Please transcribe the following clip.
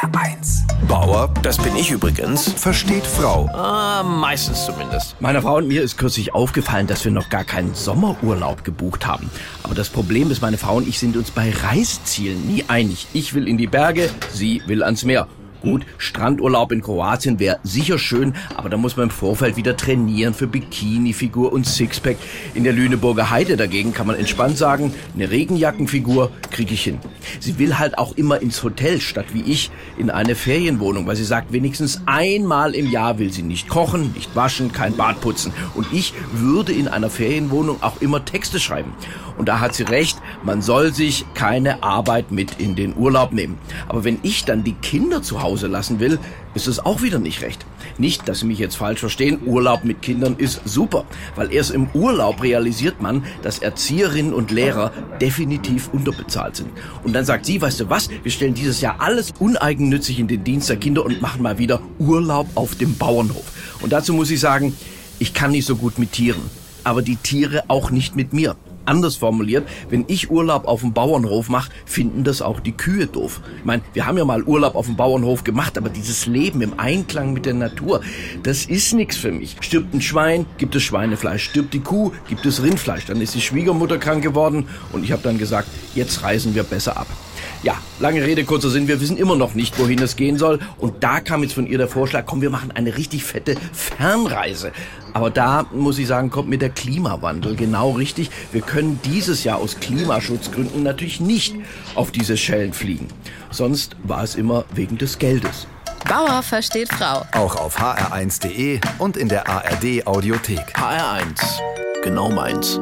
HR1. Bauer, das bin ich übrigens, Versteht Frau. ah, meistens zumindest. Meiner Frau und mir ist kürzlich aufgefallen, dass wir noch gar keinen Sommerurlaub gebucht haben. Aber das Problem ist, meine Frau und ich sind uns bei Reisezielen nie einig. Ich will in die Berge, sie will ans Meer. Gut, Strandurlaub in Kroatien wäre sicher schön, aber da muss man im Vorfeld wieder trainieren für Bikini-Figur und Sixpack. In der Lüneburger Heide dagegen kann man entspannt sagen, eine Regenjackenfigur kriege ich hin. Sie will halt auch immer ins Hotel, statt wie ich in eine Ferienwohnung, weil sie sagt, wenigstens einmal im Jahr will sie nicht kochen, nicht waschen, kein Bad putzen. Und ich würde in einer Ferienwohnung auch immer Texte schreiben. Und da hat sie recht, man soll sich keine Arbeit mit in den Urlaub nehmen. Aber wenn ich dann die Kinder zu Hause lassen will, ist es auch wieder nicht recht. Nicht, dass Sie mich jetzt falsch verstehen, Urlaub mit Kindern ist super, weil erst im Urlaub realisiert man, dass Erzieherinnen und Lehrer definitiv unterbezahlt sind. Und dann sagt sie, weißt du was, wir stellen dieses Jahr alles uneigennützig in den Dienst der Kinder und machen mal wieder Urlaub auf dem Bauernhof. Und dazu muss ich sagen, ich kann nicht so gut mit Tieren, aber die Tiere auch nicht mit mir. Anders formuliert, wenn ich Urlaub auf dem Bauernhof mache, finden das auch die Kühe doof. Ich meine, wir haben ja mal Urlaub auf dem Bauernhof gemacht, aber dieses Leben im Einklang mit der Natur, das ist nichts für mich. Stirbt ein Schwein, gibt es Schweinefleisch. Stirbt die Kuh, gibt es Rindfleisch. Dann ist die Schwiegermutter krank geworden und ich habe dann gesagt, jetzt reisen wir besser ab. Ja, lange Rede, kurzer Sinn, wir wissen immer noch nicht, wohin es gehen soll. Und da kam jetzt von ihr der Vorschlag, komm, wir machen eine richtig fette Fernreise. Aber da, muss ich sagen, kommt mir der Klimawandel genau richtig. Wir können dieses Jahr aus Klimaschutzgründen natürlich nicht auf diese Schellen fliegen. Sonst war es immer wegen des Geldes. Bauer versteht Frau. Auch auf hr1.de und in der ARD Audiothek. HR1, genau meins.